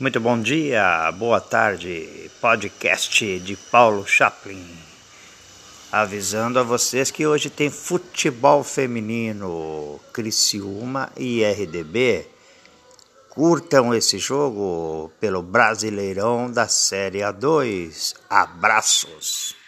Muito bom dia, boa tarde, podcast de Paulo Chaplin. Avisando a vocês que hoje tem futebol feminino, Criciúma e RDB. Curtam esse jogo pelo Brasileirão da Série A2. Abraços!